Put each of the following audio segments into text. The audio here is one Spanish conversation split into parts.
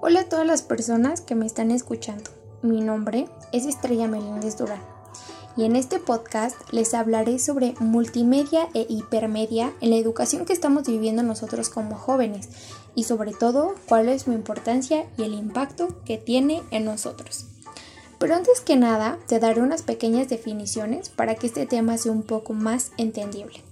Hola a todas las personas que me están escuchando. Mi nombre es Estrella Meléndez Durán y en este podcast les hablaré sobre multimedia e hipermedia en la educación que estamos viviendo nosotros como jóvenes y sobre todo cuál es su importancia y el impacto que tiene en nosotros. Pero antes que nada, te daré unas pequeñas definiciones para que este tema sea un poco más entendible.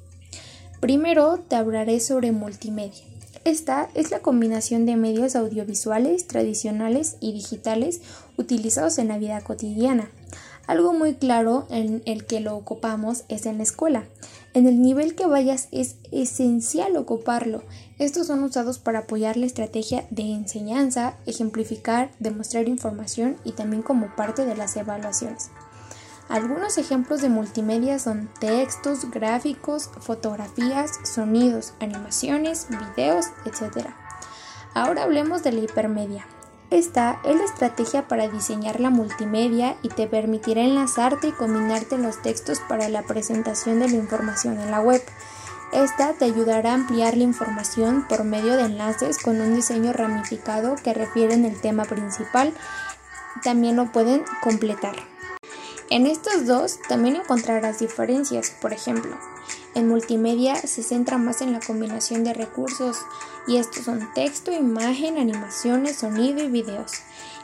Primero te hablaré sobre multimedia. Esta es la combinación de medios audiovisuales tradicionales y digitales utilizados en la vida cotidiana. Algo muy claro en el que lo ocupamos es en la escuela. En el nivel que vayas es esencial ocuparlo. Estos son usados para apoyar la estrategia de enseñanza, ejemplificar, demostrar información y también como parte de las evaluaciones. Algunos ejemplos de multimedia son textos, gráficos, fotografías, sonidos, animaciones, videos, etc. Ahora hablemos de la hipermedia. Esta es la estrategia para diseñar la multimedia y te permitirá enlazarte y combinarte los textos para la presentación de la información en la web. Esta te ayudará a ampliar la información por medio de enlaces con un diseño ramificado que refieren el tema principal. También lo pueden completar. En estos dos también encontrarás diferencias, por ejemplo, en multimedia se centra más en la combinación de recursos y estos son texto, imagen, animaciones, sonido y videos.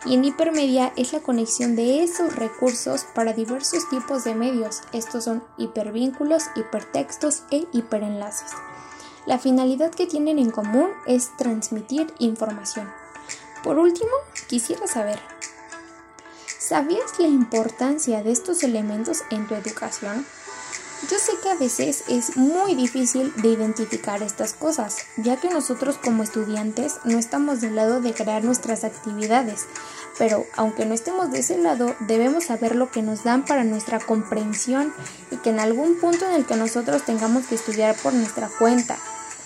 Y en hipermedia es la conexión de esos recursos para diversos tipos de medios. Estos son hipervínculos, hipertextos e hiperenlaces. La finalidad que tienen en común es transmitir información. Por último, quisiera saber, ¿Sabías la importancia de estos elementos en tu educación? Yo sé que a veces es muy difícil de identificar estas cosas, ya que nosotros como estudiantes no estamos del lado de crear nuestras actividades, pero aunque no estemos de ese lado, debemos saber lo que nos dan para nuestra comprensión y que en algún punto en el que nosotros tengamos que estudiar por nuestra cuenta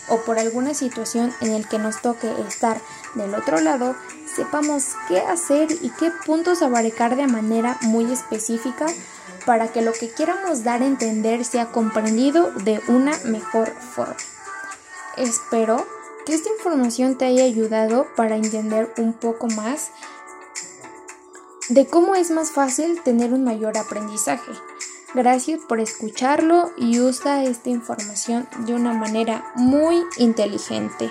o por alguna situación en el que nos toque estar del otro lado, sepamos qué hacer y qué puntos abarcar de manera muy específica para que lo que queramos dar a entender sea comprendido de una mejor forma. Espero que esta información te haya ayudado para entender un poco más de cómo es más fácil tener un mayor aprendizaje. Gracias por escucharlo y usa esta información de una manera muy inteligente.